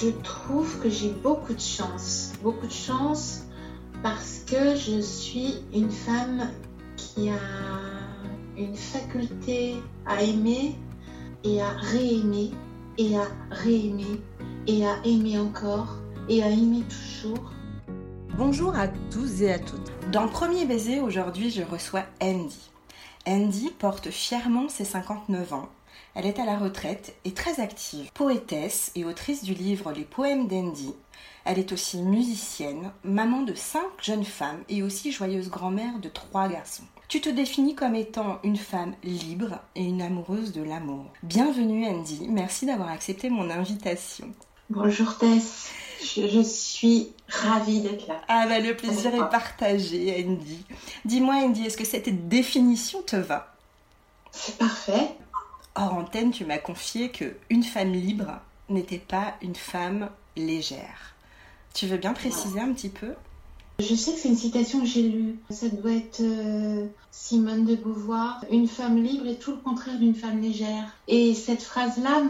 Je trouve que j'ai beaucoup de chance. Beaucoup de chance parce que je suis une femme qui a une faculté à aimer et à réaimer et à réaimer et à aimer encore et à aimer toujours. Bonjour à tous et à toutes. Dans premier baiser, aujourd'hui, je reçois Andy. Andy porte fièrement ses 59 ans. Elle est à la retraite et très active. Poétesse et autrice du livre Les poèmes d'Andy. Elle est aussi musicienne, maman de cinq jeunes femmes et aussi joyeuse grand-mère de trois garçons. Tu te définis comme étant une femme libre et une amoureuse de l'amour. Bienvenue Andy, merci d'avoir accepté mon invitation. Bonjour Tess, je, suis ravie d'être là. Ah bah le plaisir est partagé Andy. Dis-moi Andy, est-ce que cette définition te va? C'est parfait. Hors antenne, tu m'as confié que une femme libre n'était pas une femme légère. Tu veux bien préciser un petit peu? Je sais que c'est une citation que j'ai lue. Ça doit être euh, Simone de Beauvoir. Une femme libre est tout le contraire d'une femme légère. Et cette phrase-là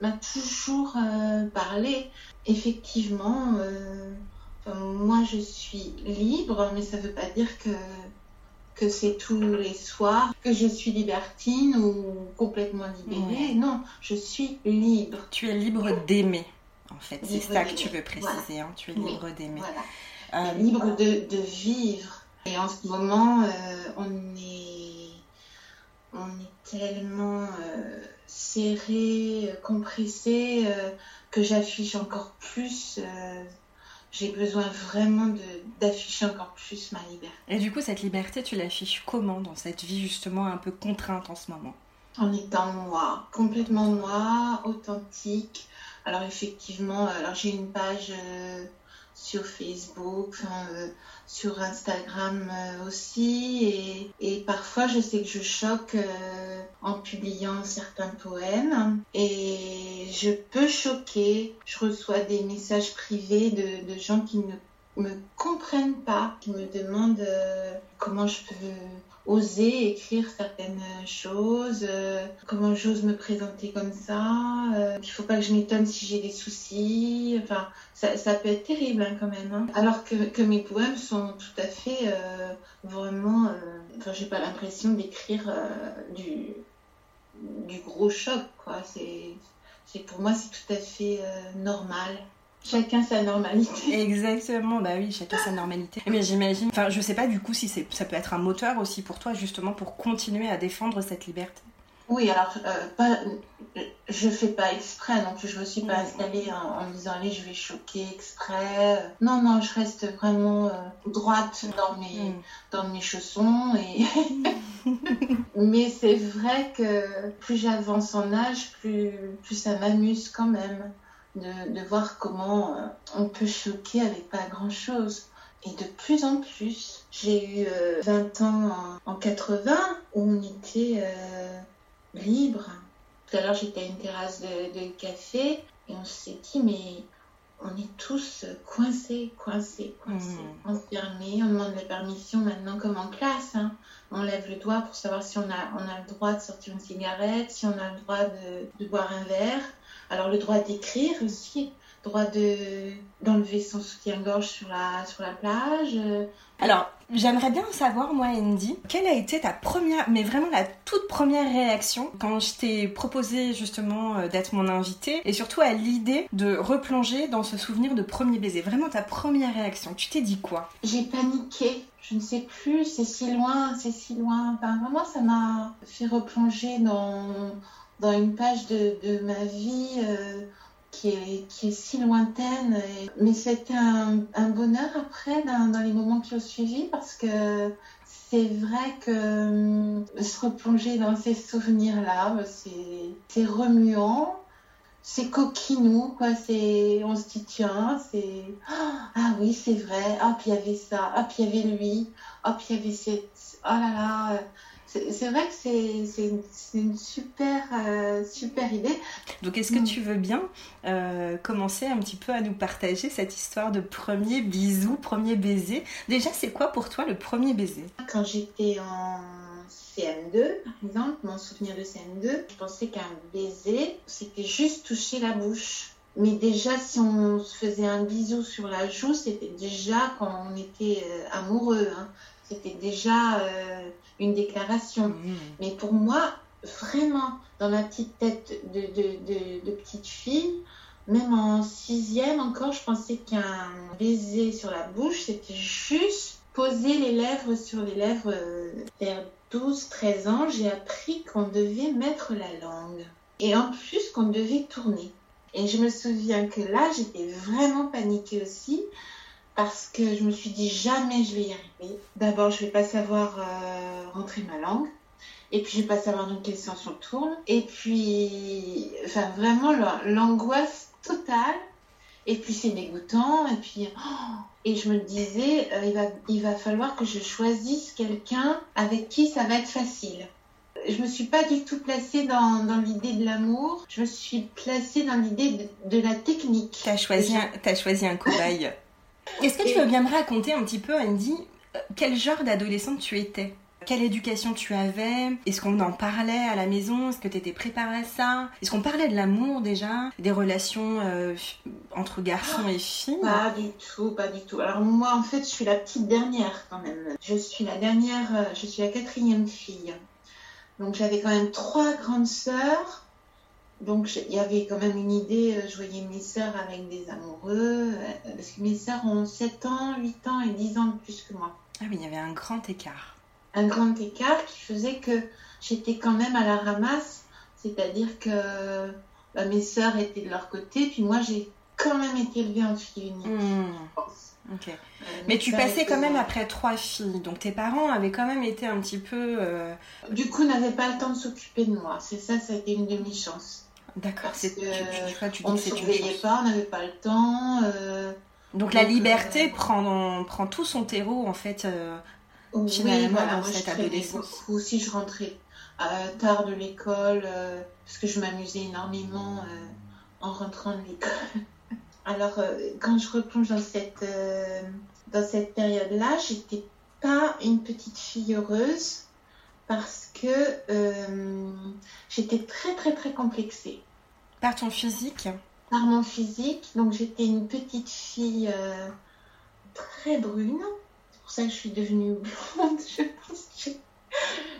m'a toujours euh, parlé. Effectivement, euh, moi je suis libre, mais ça ne veut pas dire que que c'est tous les soirs, que je suis libertine ou complètement libérée. Non, je suis libre. Tu es libre d'aimer, en fait. C'est ça que tu veux préciser. Hein. Tu es libre d'aimer. Voilà. Euh, libre de, de, vivre. Et en ce moment, euh, on est, on est tellement euh, serré, compressé, que j'affiche encore plus. J'ai besoin vraiment d'afficher encore plus ma liberté. Et du coup, cette liberté, tu l'affiches comment dans cette vie justement un peu contrainte en ce moment? En étant moi, complètement moi, authentique. Alors effectivement, alors j'ai une page sur Facebook, euh, sur Instagram euh, aussi. Et, parfois, je sais que je choque euh, en publiant certains poèmes. Et je peux choquer. Je reçois des messages privés de, de gens qui ne me comprennent pas, qui me demandent comment je peux oser écrire certaines choses, euh, comment j'ose me présenter comme ça. Euh, il faut pas que je m'étonne si j'ai des soucis. Enfin, ça, ça peut être terrible hein, quand même. Hein. Alors que, que, mes poèmes sont tout à fait euh, vraiment. enfin, j'ai pas l'impression d'écrire du, du gros choc, quoi. C'est, pour moi, c'est tout à fait normal. Chacun sa normalité. Exactement, bah oui, chacun sa normalité. Mais j'imagine, enfin, je sais pas du coup si ça peut être un moteur aussi pour toi, justement, pour continuer à défendre cette liberté. Oui, alors, euh, pas, je fais pas exprès non plus. Je me suis pas installée en, me disant, allez, je vais choquer exprès. Non, non, je reste vraiment euh, droite dans mes, mm. dans mes chaussons. Et... Mais c'est vrai que plus j'avance en âge, plus, plus ça m'amuse quand même de, voir comment euh, on peut choquer avec pas grand-chose. Et de plus en plus, j'ai eu 20 euh, ans en, 80 où on était euh, libre. Tout à l'heure, j'étais à une terrasse de, café et on s'est dit, mais on est tous coincés, coincés, coincés, mmh. enfermés. On demande la permission maintenant comme en classe. Hein. On lève le doigt pour savoir si on a, on a le droit de sortir une cigarette, si on a le droit de, de boire un verre. Alors le droit d'écrire aussi, droit de d'enlever son soutien-gorge sur la sur la plage. Alors j'aimerais bien savoir moi Andy, quelle a été ta première, mais vraiment la toute première réaction quand je t'ai proposé justement euh, d'être mon invité et surtout à l'idée de replonger dans ce souvenir de premier baiser. Vraiment ta première réaction. Tu t'es dit quoi? J'ai paniqué. Je ne sais plus, c'est si loin, c'est si loin. Enfin, vraiment, ça m'a fait replonger dans dans une page de, de ma vie euh, qui, est, qui est si lointaine. mais c'était un, un, bonheur après dans, dans, les moments qui ont suivi parce que c'est vrai que euh, se replonger dans ces souvenirs-là, c'est remuant. C'est coquinou, quoi. C'est, on se dit tiens, c'est ah oui, c'est vrai. Ah puis il y avait ça. Ah puis il y avait lui. Ah puis il y avait cette. Oh là là c'est vrai que c'est une super, euh, super idée. Donc, est-ce que mm. tu veux bien euh, commencer un petit peu à nous partager cette histoire de premier bisou, premier baiser? Déjà, c'est quoi pour toi le premier baiser? Quand j'étais en CM2, par exemple, mon souvenir de CM2, je pensais qu'un baiser, c'était juste toucher la bouche. Mais déjà, si on se faisait un bisou sur la joue, c'était déjà quand on était euh, amoureux. Hein. C'était déjà euh, une déclaration. Mmh. Mais pour moi, vraiment, dans ma petite tête de, de, de, petite fille, même en sixième encore, je pensais qu'un baiser sur la bouche, c'était juste poser les lèvres sur les lèvres. Euh, vers 12, 13 ans, j'ai appris qu'on devait mettre la langue. Et en plus, qu'on devait tourner. Et je me souviens que là, j'étais vraiment paniquée aussi parce que je me suis dit jamais je vais y arriver. D'abord, je vais pas savoir euh, rentrer ma langue. Et puis, je vais pas savoir dans quel sens on tourne. Et puis, enfin, vraiment, l'angoisse totale. Et puis, c'est dégoûtant. Et puis, oh, et je me disais, euh, il, va, il va falloir que je choisisse quelqu'un avec qui ça va être facile je me suis pas du tout placée dans, dans l'idée de l'amour. Je me suis placée dans l'idée de, la technique. Tu as choisi, un, as choisi un cobaye. Est-ce que tu veux bien me raconter un petit peu, Andy, euh, quel genre d'adolescente tu étais? Quelle éducation tu avais? Est-ce qu'on en parlait à la maison? Est-ce que tu étais préparée à ça? Est-ce qu'on parlait de l'amour déjà? Des relations euh, entre garçons et filles? Pas du tout, pas du tout. Alors moi en fait je suis la petite dernière quand même. Je suis la dernière, euh, je suis la quatrième fille. Donc j'avais quand même trois grandes sœurs. Donc il y avait quand même une idée, je voyais mes sœurs avec des amoureux, parce que mes sœurs ont 7 ans, 8 ans et 10 ans de plus que moi. Ah oui, il y avait un grand écart. Un grand écart qui faisait que j'étais quand même à la ramasse, c'est-à-dire que bah, mes sœurs étaient de leur côté, puis moi j'ai quand même été élevée en fille unique. Euh, mais tu passais quand même après trois filles, donc tes parents avaient quand même été un petit peu. Euh, du coup, n'avaient pas le temps de s'occuper de moi. C'est ça, ça a été une demi-chance. D'accord. C'est tu, on ne surveillait pas, on n'avait pas le temps. Euh, donc, la liberté prend, prend tout son terreau en fait. finalement dans cette adolescence. Beaucoup. Si je rentrais tard de l'école, parce que je m'amusais énormément en rentrant de l'école. Alors, euh, quand je replonge dans cette, euh, dans cette période-là, j'étais pas une petite fille heureuse parce que euh, j'étais très, très, très complexée. Par ton physique? Mon physique. Donc, j'étais une petite fille très brune. C'est pour ça que je suis devenue blonde. Je pense que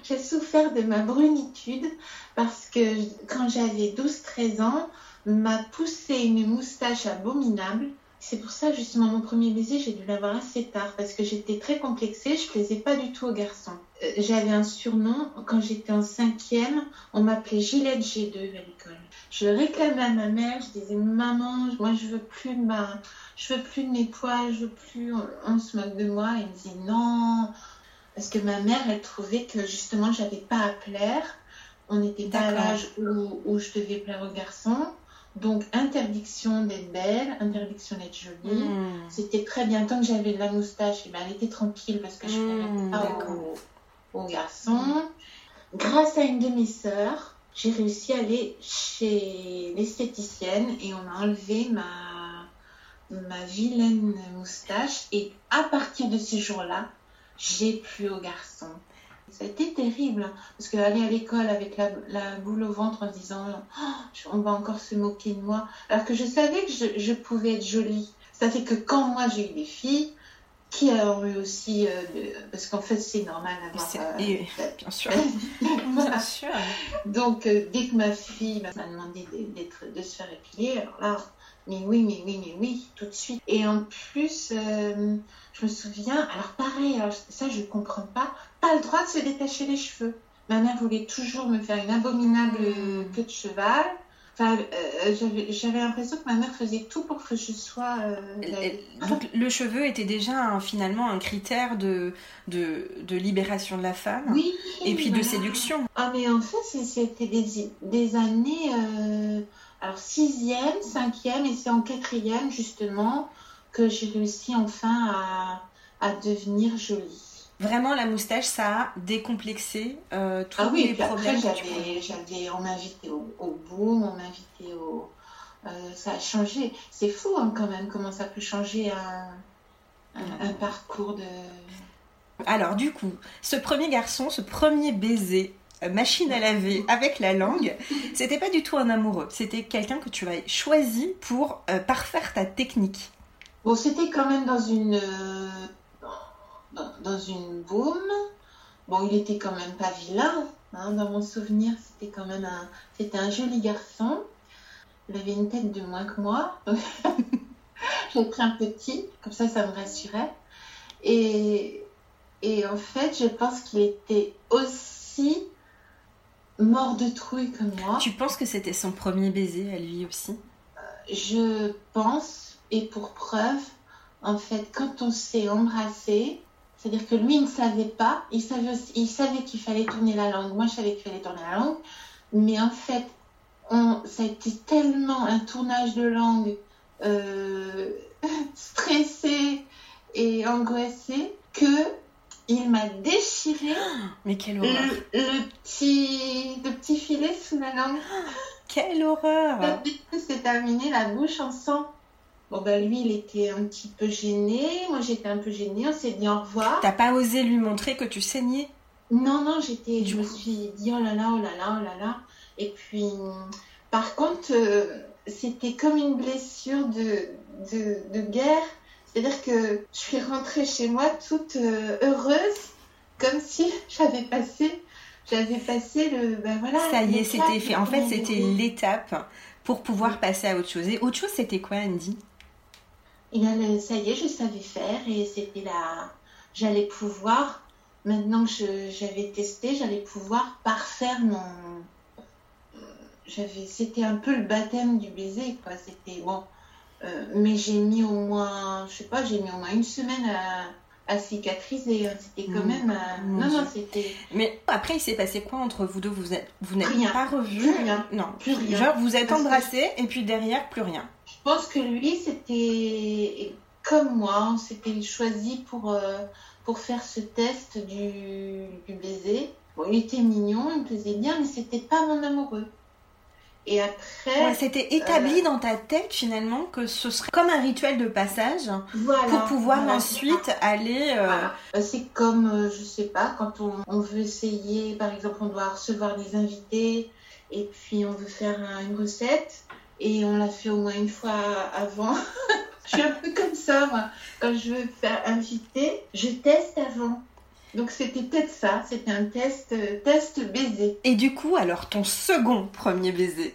j'ai souffert de ma brunitude parce que quand j'avais 12-13 ans, m'a poussé une moustache abominable. C'est pour ça, justement, mon premier baiser, j'ai dû l'avoir assez tard parce que j'étais très complexée, je plaisais pas du tout aux garçons. Euh, j'avais un surnom, quand j'étais en cinquième, on m'appelait Gillette G2 à l'école. Je réclamais à ma mère, je disais, maman, moi je veux plus de ma, je veux plus de mes poils, je veux plus, on, se moque de moi. Elle me disait non, parce que ma mère, elle trouvait que justement, j'avais pas à plaire. On n'était pas à l'âge où, où je devais plaire aux garçons. Donc, interdiction d'être belle, interdiction d'être jolie. Hmm. C'était très bien. Tant que j'avais de la moustache, eh ben, elle était tranquille parce que je ne mmh, pas aux, garçons. Grâce à une de mes sœurs, j'ai réussi à aller chez l'esthéticienne et on a enlevé ma, ma vilaine moustache. Et à partir de ce jour-là, j'ai plu aux garçons. Ça a été terrible, hein, parce qu'aller à l'école avec la, boule au ventre en disant oh, on va encore se moquer de moi, alors que je savais que je, pouvais être jolie. Ça fait que quand moi j'ai eu des filles, qui ont eu aussi, euh, parce qu'en fait c'est normal d'avoir... Euh, bien sûr. bien sûr. Donc euh, dès que ma fille m'a demandé de se faire épiler, alors là, mais oui, mais oui, mais oui, tout de suite. Et en plus, je me souviens, alors pareil, ça je ne comprends pas, pas le droit de se détacher les cheveux. Ma mère voulait toujours me faire une abominable hmm. queue de cheval. Enfin, euh, j'avais l'impression que ma mère faisait tout pour que je sois. Euh, donc le cheveu était déjà finalement un critère de, de, de, libération de la femme. Oui. Et puis de séduction. Ah mais en fait c'était des, des années alors sixième, cinquième, et c'est en quatrième justement que j'ai réussi enfin à, devenir jolie. Vraiment, la moustache, ça a décomplexé euh, tous ah oui, les problèmes. Après, on m'invitait au, au boom, on m'invitait au. Euh, ça a changé. C'est fou hein, quand même comment ça peut changer un, un parcours de. Alors, du coup, ce premier garçon, ce premier baiser, machine à laver avec la langue, c'était pas du tout un amoureux. C'était quelqu'un que tu as choisi pour parfaire ta technique. Bon, c'était quand même dans une dans, une boum. Bon, il était quand même pas vilain. Hein, dans mon souvenir, c'était quand même un, c'était un joli garçon. Il avait une tête de moins que moi. J'ai pris un petit, comme ça, ça me rassurait. Et, et en fait, je pense qu'il était aussi mort de trouille comme moi. Tu penses que c'était son premier baiser à lui aussi? Je pense, et pour preuve, en fait, quand on s'est embrassé, c'est-à-dire que lui, il ne savait pas. Il savait, il savait qu'il fallait tourner la langue. Moi, je savais qu'il fallait tourner la langue. Mais en fait, on, ça a été tellement un tournage de langue euh, stressé et angoissé que il m'a déchiré Mais quelle horreur. Le, petit, le petit filet sous la langue. Quelle horreur C'est terminé la bouche en sang. Bon, ben lui, il était un petit peu gêné. Moi, j'étais un peu gênée. On s'est dit au revoir. T'as pas osé lui montrer que tu saignais? Non, non, j'étais. Je me suis dit oh là là, oh là là, oh là là. Et puis, par contre, euh, c'était comme une blessure de, de, guerre. C'est-à-dire que je suis rentrée chez moi toute euh, heureuse, comme si j'avais passé, j'avais passé le, ben voilà. Ça y est, c'était fait. En fait, c'était l'étape pour pouvoir passer à autre chose. Et autre chose, c'était quoi, Andy? Et ça y est, je savais faire et c'était là. J'allais pouvoir, maintenant que j'avais testé, j'allais pouvoir parfaire mon. J'avais, c'était un peu le baptême du baiser, quoi. C'était bon. Euh, mais j'ai mis au moins, je sais pas, j'ai mis au moins une semaine à, cicatriser. Hein. C'était quand mmh. même. Euh, non, non, c'était. Mais après, il s'est passé quoi entre vous deux? Vous êtes, vous n'êtes pas revus? Plus rien. Non, plus rien. Genre, vous êtes embrassés et puis derrière, plus rien. Je pense que lui, c'était comme moi, on s'était choisi pour, euh, pour faire ce test du, baiser. Bon, il était mignon, il me plaisait bien, mais c'était pas mon amoureux. Et après. c'était établi euh, dans ta tête finalement que ce serait comme un rituel de passage pour pouvoir ensuite aller. Euh, c'est comme, je sais pas, quand on, on, veut essayer, par exemple, on doit recevoir des invités et puis on veut faire une recette et on l'a fait au moins une fois avant. je suis un peu comme ça, moi. Quand je veux faire inviter, je teste avant. Donc c'était peut-être ça, c'était un test, euh, test baiser. Et du coup, alors ton second premier baiser?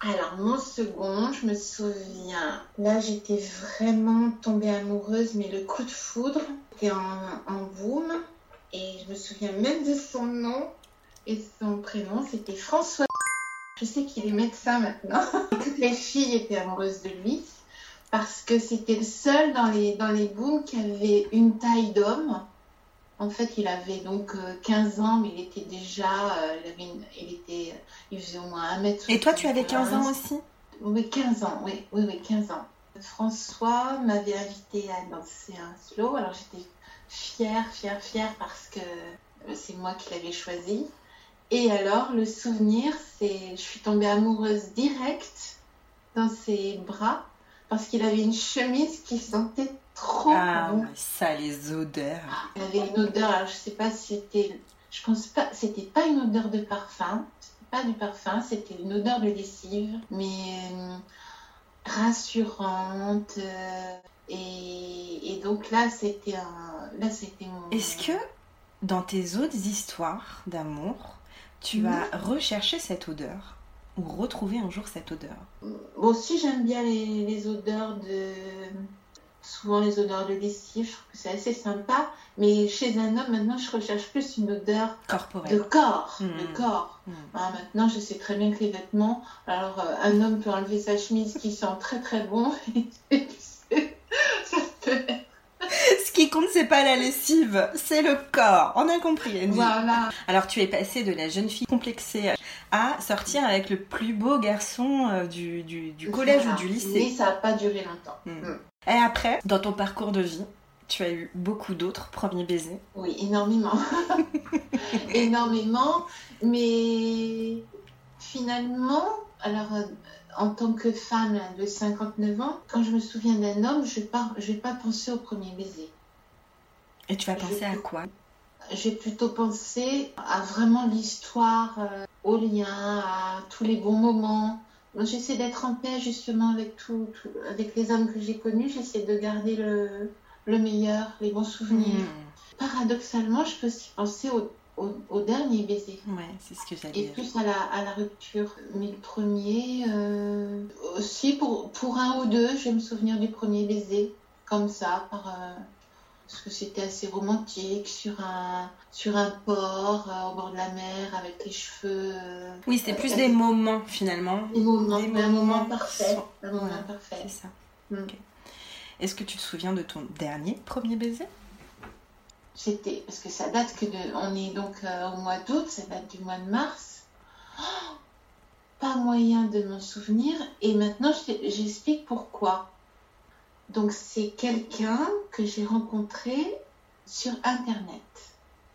Alors mon second, je me souviens, là j'étais vraiment tombée amoureuse, mais le coup de foudre, était en, en boom. Et je me souviens même de son nom et son prénom, c'était François. Je sais qu'il est médecin maintenant. Toutes les filles étaient amoureuses de lui parce que c'était le seul dans les, dans les booms qui avait une taille d'homme. En fait, il avait donc 15 euh, ans, mais il était déjà. Euh, il, avait il, était, il faisait au moins 1 mètre. Et toi, tu avais 15 ans aussi? Oui, 15 ans, oui, oui, oui, 15 ans. François m'avait invité à danser un slow. Alors j'étais fière, fière, fière parce que euh, c'est moi qui l'avais choisi. Et alors, le souvenir, c'est je suis tombée amoureuse directe dans ses bras parce qu'il avait une chemise qui sentait trop ah, Ça, les odeurs. Il avait une odeur, alors je sais pas si c'était. Je pense pas, c'était pas une odeur de parfum, c'était pas du parfum, c'était une odeur de lessive, mais euh, rassurante. Euh, et, et, donc là, c'était un. Là, c'était mon. Est-ce que dans tes autres histoires d'amour, tu vas rechercher cette odeur ou retrouver un jour cette odeur Moi aussi, j'aime bien les, odeurs de. Souvent les odeurs de lessive, je trouve que c'est assez sympa. Mais chez un homme, maintenant, je recherche plus une odeur corporelle. de corps. De mmh. corps. Mmh. Ah, maintenant, je sais très bien que les vêtements. Alors, euh, un homme peut enlever sa chemise qui sent très très bon. ça peut être ce qui compte, c'est pas la lessive, c'est le corps. On a compris, Voilà. Alors, tu es passée de la jeune fille complexée à sortir avec le plus beau garçon euh, du, du, collège ou du lycée. Oui, ça n'a pas duré longtemps. Hmm. Hmm. Et après, dans ton parcours de vie, tu as eu beaucoup d'autres premiers baisers. Oui, énormément. énormément. Mais finalement, alors euh, en tant que femme de 59 ans, quand je me souviens d'un homme, je ne vais, pas penser au premier baiser. Et tu vas penser à quoi? J'ai plutôt pensé à vraiment l'histoire, euh, au lien, à tous les bons moments. J'essaie d'être en paix justement avec tout, avec les hommes que j'ai connus. J'essaie de garder le, le, meilleur, les bons souvenirs. Hmm. Paradoxalement, je peux aussi penser au, au, dernier baiser. Ouais, c'est ce que j'allais Et plus à la, à la rupture. Mais le premier, euh, aussi pour, pour un ou deux, je vais me souvenir du premier baiser, comme ça, par, euh, parce que c'était assez romantique, sur un, sur un port euh, au bord de la mer avec les cheveux. oui, c'était plus des moments finalement. Des moments, un moment parfait. Un moment parfait. C'est ça. Mm. Est-ce que tu te souviens de ton dernier premier baiser? C'était parce que ça date que de, on est donc euh, au mois d'août, ça date du mois de mars. Oh, pas moyen de m'en souvenir et maintenant j'explique pourquoi. Donc c'est quelqu'un que j'ai rencontré sur internet.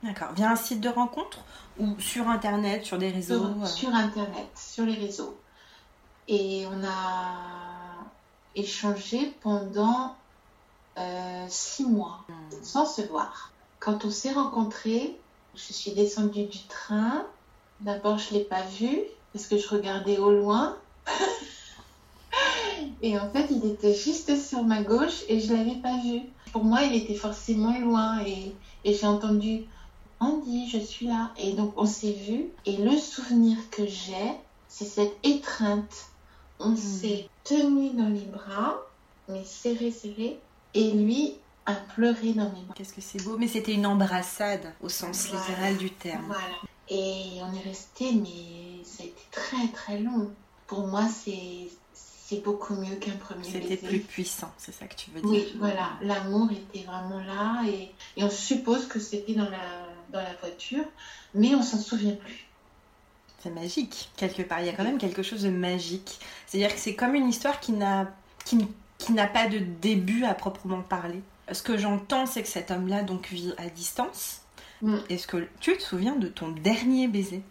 D'accord. Via un site de rencontre ou sur internet, sur des réseaux Sur, euh internet, sur les réseaux. Et on a échangé pendant euh, six mois hmm. sans se voir. Quand on s'est rencontrés, je suis descendue du train. D'abord, je ne l'ai pas vu parce que je regardais au loin. et en fait, il était juste sur ma gauche et je ne l'avais pas vu. Pour moi, il était forcément loin et, j'ai entendu Andy, je suis là. Et donc, on s'est vu. Et le souvenir que j'ai, c'est cette étreinte. On hmm. s'est tenu dans les bras, mais serré, serré. Et lui, à pleurer dans mes bras. Qu'est-ce que c'est beau, mais c'était une embrassade au sens littéral du terme. Voilà. Et on est resté, mais ça a été très très long. Pour moi, c'est c'est beaucoup mieux qu'un premier baiser. C'était plus puissant, c'est ça que tu veux dire. Oui, voilà. L'amour était vraiment là et, et on suppose que c'était dans la, dans la voiture, mais on s'en souvient plus. C'est magique, quelque part. Il y a quand même quelque chose de magique. C'est-à-dire que c'est comme une histoire qui n'a qui, qui n'a pas de début à proprement parler ce que j'entends, c'est que cet homme-là donc vit à distance. Mm. Est-ce que tu te souviens de ton dernier baiser?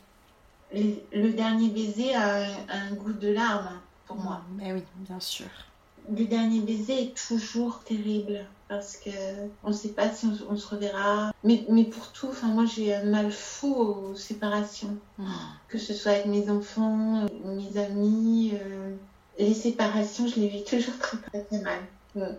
Le, dernier baiser a un, goût de larmes pour moi. Mais oui, bien sûr. Le dernier baiser est toujours terrible parce que on ne sait pas si on, se reverra. Mais, mais pour tout, enfin moi j'ai un mal fou aux séparations, mm. que ce soit avec mes enfants, mes amis. Euh, les séparations, je les vis toujours très très, mal. Mm.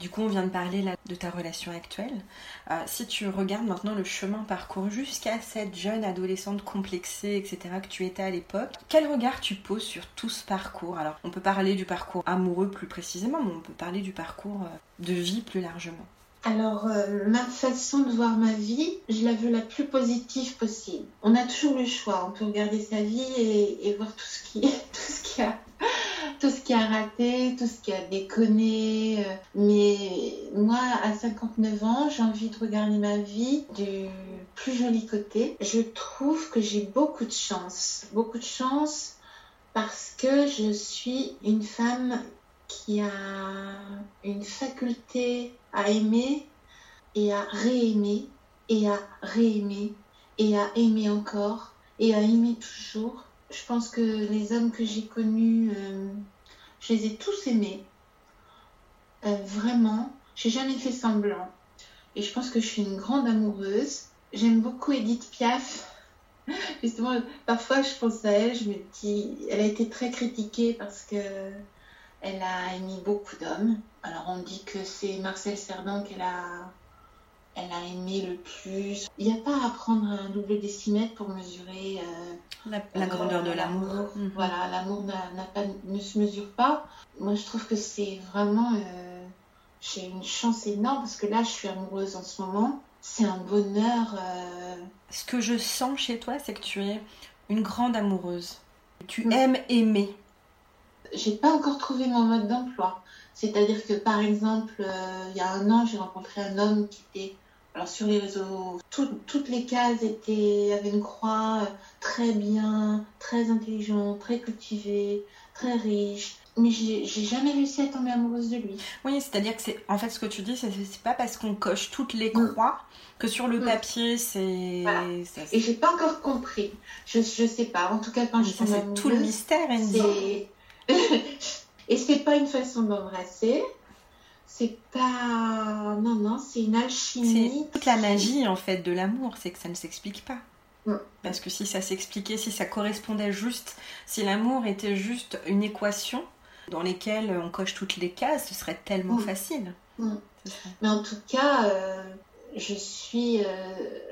Du coup, on vient de parler là de ta relation actuelle. Euh, si tu regardes maintenant le chemin parcouru jusqu'à cette jeune adolescente complexée, etc., que tu étais à l'époque, quel regard tu poses sur tout ce parcours? Alors, on peut parler du parcours amoureux plus précisément, mais on peut parler du parcours euh, de vie plus largement. Alors, euh, ma façon de voir ma vie, je la veux la plus positive possible. On a toujours le choix. On peut regarder sa vie et, voir tout ce qui, tout ce qui a tout ce qui a raté, tout ce qui a déconné. Euh, mais moi, à 59 ans, j'ai envie de regarder ma vie du plus joli côté. Je trouve que j'ai beaucoup de chance. Beaucoup de chance parce que je suis une femme qui a une faculté à aimer et à réaimer et à réaimer et à aimer encore et à aimer toujours je pense que les hommes que j'ai connus, euh, je les ai tous aimés. Euh, vraiment, j'ai jamais fait semblant. Et je pense que je suis une grande amoureuse. J'aime beaucoup Edith Piaf. Justement, parfois je pense à elle, je me dis, elle a été très critiquée parce que elle a aimé beaucoup d'hommes. Alors on dit que c'est Marcel Cerdan qu'elle a elle a aimé le plus. Il n'y a pas à prendre un double décimètre pour mesurer euh, la, grandeur de l'amour. Mhm. Voilà, l'amour ne se mesure pas. Moi, je trouve que c'est vraiment. Euh, j'ai une chance énorme parce que là, je suis amoureuse en ce moment. C'est un bonheur. Euh, ce que je sens chez toi, c'est que tu es une grande amoureuse. Tu mm. aimes aimer. J'ai pas encore trouvé mon mode d'emploi. C'est-à-dire que, par exemple, il y a un an, j'ai rencontré un homme qui était alors sur les réseaux, toutes les cases étaient avaient une croix euh, très bien, très intelligent, très cultivé, très riche. Mais j'ai jamais réussi à tomber amoureuse de lui. Oui, c'est-à-dire que c'est en fait ce que tu dis, c'est pas parce qu'on coche toutes les mm. croix que sur le mm. papier c'est. Voilà. Et j'ai pas encore compris. Je, je sais pas. En tout cas, quand je tombe amoureuse, c'est tout le mystère. Et c'est pas une façon d'embrasser c'est pas. Non, non, c'est une alchimie. C'est toute la magie en fait de l'amour, c'est que ça ne s'explique pas. Parce que si ça s'expliquait, si ça correspondait juste, si l'amour était juste une équation dans laquelle on coche toutes les cases, ce serait tellement facile. Mais en tout cas, euh, je suis. Euh,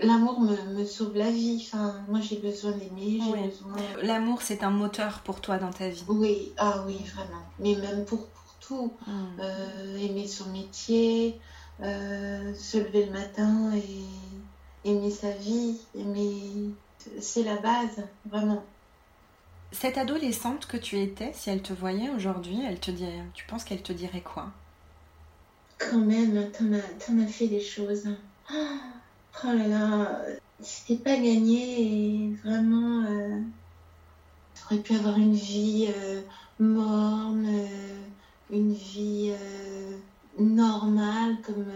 l'amour me, sauve la vie. Enfin, moi, j'ai besoin d'aimer. Besoin... L'amour, c'est un moteur pour toi dans ta vie. Oui, ah oui, vraiment. Mais même pour, pour tout. Mm. Euh, aimer son métier, se lever le matin et aimer sa vie, aimer... C'est la base, vraiment. Cette adolescente que tu étais, si elle te voyait aujourd'hui, elle te dirait, tu penses qu'elle te dirait quoi? Quand même, t'en as, fait des choses. Oh là là, c'était pas gagné et vraiment, euh, aurais pu avoir une vie euh, morne, euh, une vie euh, normale comme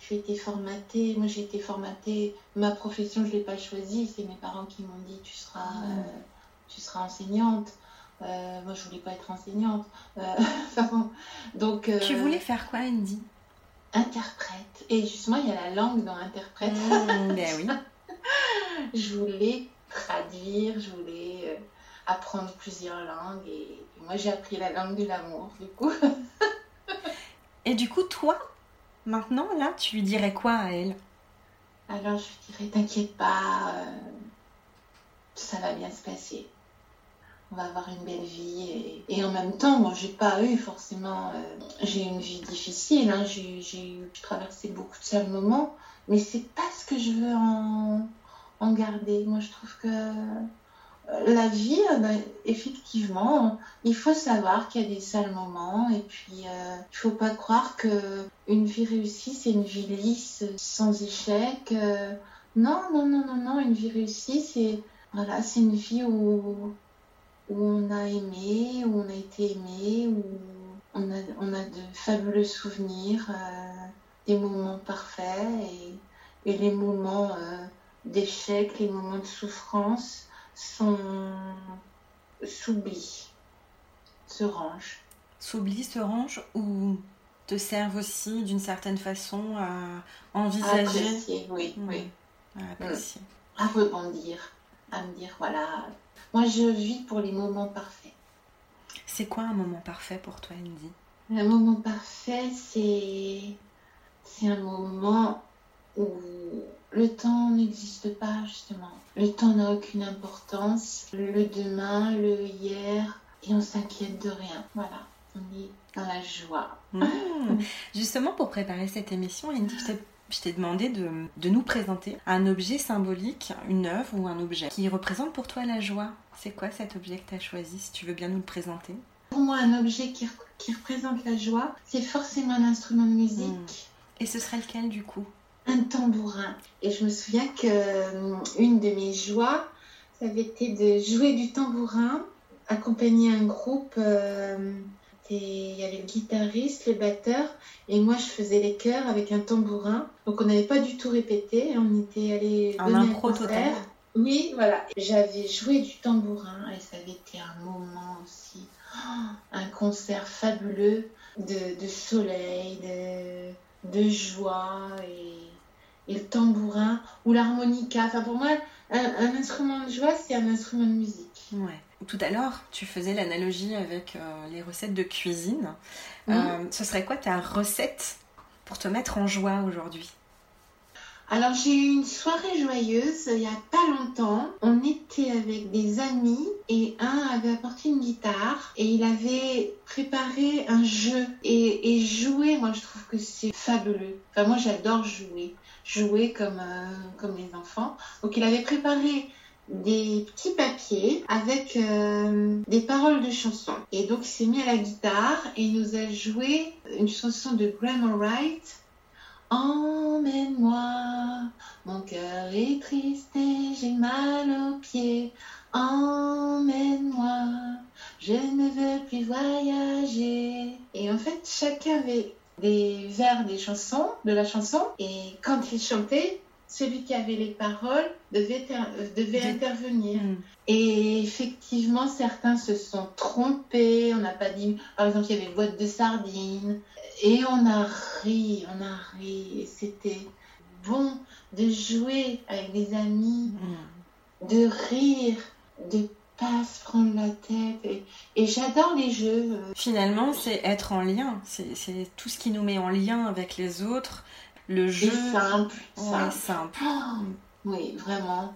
j'ai été formatée. Moi, j'ai été formatée. Ma profession, je ne l'ai pas choisie. C'est mes parents qui m'ont dit tu seras, tu seras enseignante. Moi, je voulais pas être enseignante. Tu voulais faire quoi, Andy? Interprète. Et justement, il y a la langue dans interprète. Mmh, ben oui. je voulais traduire. Je voulais apprendre plusieurs langues. Et, et moi, j'ai appris la langue de l'amour, du coup. et du coup, toi, Maintenant, là, tu lui dirais quoi à elle? Alors, je lui dirais, t'inquiète pas, euh, ça va bien se passer. On va avoir une belle vie. Et, en même temps, moi, j'ai pas eu forcément. Euh, j'ai une vie difficile. Hein, j'ai traversé beaucoup de sales moments. Mais c'est pas ce que je veux en, garder. Moi, je trouve que la vie, euh, ben, effectivement, il faut savoir qu'il y a des sales moments et puis euh, il faut pas croire que une vie réussie c'est une vie lisse, sans échec. Euh. non, non, non, non, non, une vie réussie c'est voilà, c'est une vie où, où on a aimé, où on a été aimé, où on a, on a de fabuleux souvenirs, des moments parfaits et, et les moments d'échec, les moments de souffrance sont s'oublient, se rangent. S'oublient, se rangent ou te servent aussi d'une certaine façon à envisager. À apprécier, oui, oui. À apprécier. À rebondir, à me dire voilà, moi je vis pour les moments parfaits. C'est quoi un moment parfait pour toi, Andy? Un moment parfait, c'est c'est un moment où le temps n'existe pas, justement. Le temps n'a aucune importance. Le demain, le hier, et on s'inquiète de rien. Voilà, on est dans la joie. Mmh. Justement, pour préparer cette émission, Andy, je t'ai demandé de, de, nous présenter un objet symbolique, une œuvre ou un objet qui représente pour toi la joie. C'est quoi cet objet que tu as choisi, si tu veux bien nous le présenter? Pour moi, un objet qui, qui représente la joie, c'est forcément un instrument de musique. Mmh. Et ce serait lequel du coup? Un tambourin. Et je me souviens que euh, une de mes joies, ça avait été de jouer du tambourin, accompagner un groupe. Euh, il y avait le guitariste, le batteur, et moi je faisais les chœurs avec un tambourin. Donc on n'avait pas du tout répété, on était allé en impro total. Oui, voilà. J'avais joué du tambourin et ça avait été un moment aussi, oh, un concert fabuleux de, de soleil, de, de joie et et le tambourin ou l'harmonica. Enfin, pour moi, un, instrument de joie, c'est un instrument de musique. Ouais. Tout à l'heure, tu faisais l'analogie avec euh, les recettes de cuisine. Euh, ce serait quoi ta recette pour te mettre en joie aujourd'hui? Alors j'ai eu une soirée joyeuse il y a pas longtemps. On était avec des amis et un avait apporté une guitare et il avait préparé un jeu et, et jouer. Moi je trouve que c'est fabuleux. Enfin moi j'adore jouer jouer comme, euh, comme les enfants. Donc il avait préparé des petits papiers avec euh, des paroles de chansons. Et donc il s'est mis à la guitare et il nous a joué une chanson de Graham Wright. Emmène-moi, mon cœur est triste et j'ai mal aux pieds. Emmène-moi, je ne veux plus voyager. Et en fait, chacun avait des vers des chansons, de la chanson, et quand il chantait, celui qui avait les paroles devait, devait intervenir. Mm. Et effectivement, certains se sont trompés. On n'a pas dit, par exemple, il y avait une boîte de sardines. Et on a ri, on a ri. Et c'était bon de jouer avec des amis, mm. de rire, de pas se prendre la tête. Et, j'adore les jeux. Finalement, c'est être en lien. C'est tout ce qui nous met en lien avec les autres. Le jeu. simple. simple. Oh, oui, vraiment.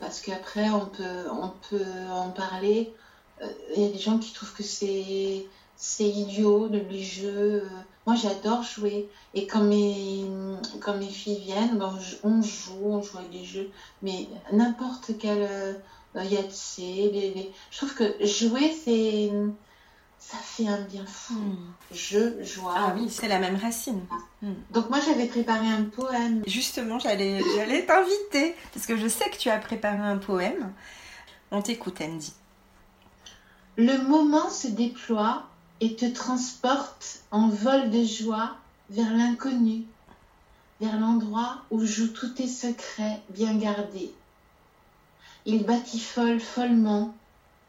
Parce qu'après, on peut, on peut en parler. Euh, il y a des gens qui trouvent que c'est c'est idiot de les jeux. Moi, j'adore jouer. Et quand mes, quand mes filles viennent, ben, on joue, on joue avec des jeux. Mais n'importe quel euh, les, les... je trouve que jouer, c'est ça fait un bien fou. Hmm. Je, joie. Ah oui, c'est la même racine. Hmm. Donc moi j'avais préparé un poème. Justement, j'allais, j'allais t'inviter parce que je sais que tu as préparé un poème. On t'écoute, Andy. Le moment se déploie et te transporte en vol de joie vers l'inconnu, vers l'endroit où jouent tous tes secrets bien gardés. Il batifolent follement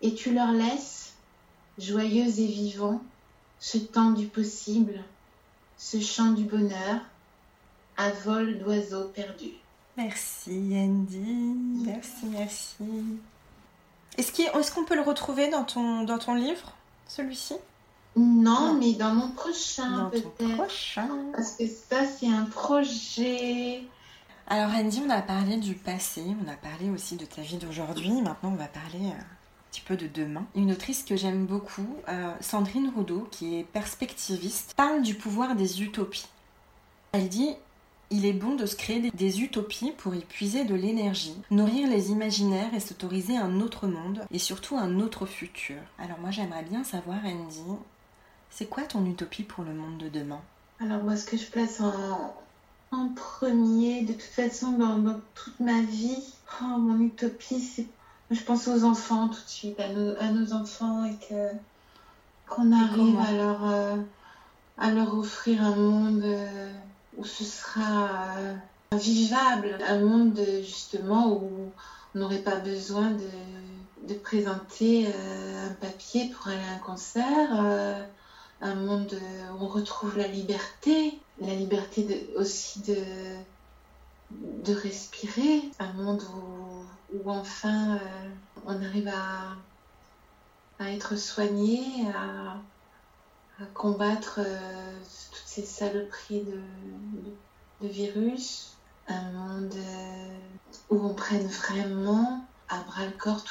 et tu leur laisses joyeux et vivant, ce temps du possible, ce chant du bonheur, à vol d'oiseaux perdus. Merci Andy, merci, merci. Est-ce qu'on peut le retrouver dans ton, dans ton livre, celui-ci? Non, mais dans mon prochain peut-être. Prochain. Parce que ça, c'est un projet. Alors Andy, on a parlé du passé, on a parlé aussi de ta vie d'aujourd'hui. Maintenant, on va parler euh, peu de demain. Une autrice que j'aime beaucoup, euh, Sandrine Roudot, qui est perspectiviste, parle du pouvoir des utopies. Elle dit il est bon de se créer des utopies pour y puiser de l'énergie, nourrir les imaginaires et s'autoriser un autre monde et surtout un autre futur. Alors moi j'aimerais bien savoir Andy, c'est quoi ton utopie pour le monde de demain? Alors moi ce que je place en, en premier, de toute façon dans, toute ma vie, oh, mon utopie c'est je pense aux enfants tout de suite, à nos, enfants et que qu'on arrive à leur, euh, à leur offrir un monde euh, où ce sera euh, vivable, un monde justement où on n'aurait pas besoin de, de présenter un papier pour aller à un concert, un monde où on retrouve la liberté, la liberté de, aussi de, de respirer, un monde où, où enfin euh, on arrive à, à, être soigné, à, à combattre euh, toutes ces saloperies de, de, virus, un monde euh, où on prenne vraiment à bras le corps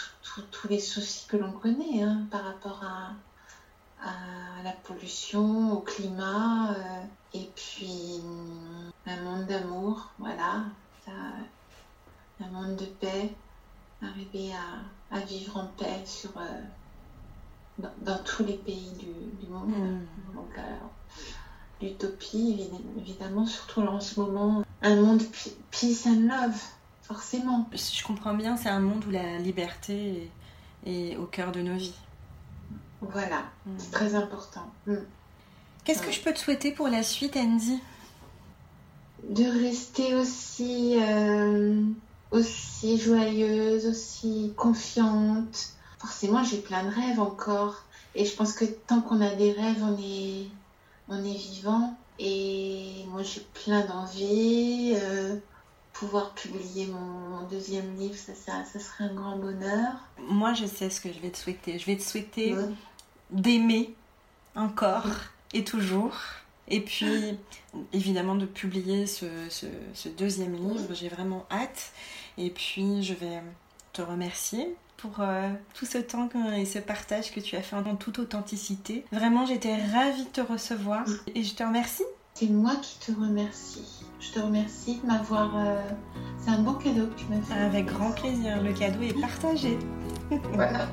tous les soucis que l'on connaît hein, par rapport à, à la pollution, au climat, et puis un monde d'amour, voilà, un monde de paix, arriver à, vivre en paix sur, euh, dans, tous les pays du, monde. Mm. Donc, l'utopie, évidemment, surtout en ce moment, un monde peace and love, forcément. Si je comprends bien, c'est un monde où la liberté est, au cœur de nos vies. Voilà, mm. c'est très important. Mm. Qu'est-ce que je peux te souhaiter pour la suite, Andy? De rester aussi, euh, aussi joyeuse, aussi confiante. Forcément, j'ai plein de rêves encore. Et je pense que tant qu'on a des rêves, on est, on est vivant. Et moi, j'ai plein d'envie. Euh, pouvoir publier mon, deuxième livre, ça, ça, serait un grand bonheur. Moi, je sais ce que je vais te souhaiter. Je vais te souhaiter d'aimer encore et toujours. Et puis, évidemment, de publier ce, ce, deuxième livre, j'ai vraiment hâte. Et puis, je vais te remercier pour euh, tout ce temps et ce partage que tu as fait en toute authenticité. Vraiment, j'étais ravie de te recevoir et je te remercie. C'est moi qui te remercie. Je te remercie de m'avoir... Euh, c'est un beau cadeau que tu m'as fait. Avec grand plaisir. Le cadeau est partagé. voilà.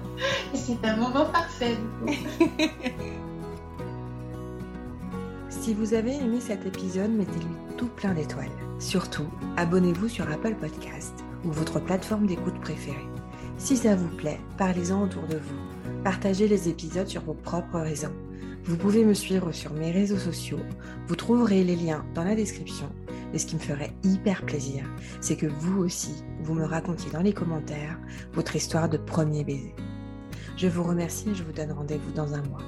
Et c'est un moment parfait. Si vous avez aimé cet épisode, mettez-lui tout plein d'étoiles. Surtout, abonnez-vous sur Apple Podcast ou votre plateforme d'écoute préférée. Si ça vous plaît, parlez-en autour de vous. Partagez les épisodes sur vos propres réseaux. Vous pouvez me suivre sur mes réseaux sociaux. Vous trouverez les liens dans la description. Et ce qui me ferait hyper plaisir, c'est que vous aussi, vous me racontiez dans les commentaires votre histoire de premier baiser. Je vous remercie et je vous donne rendez-vous dans un mois.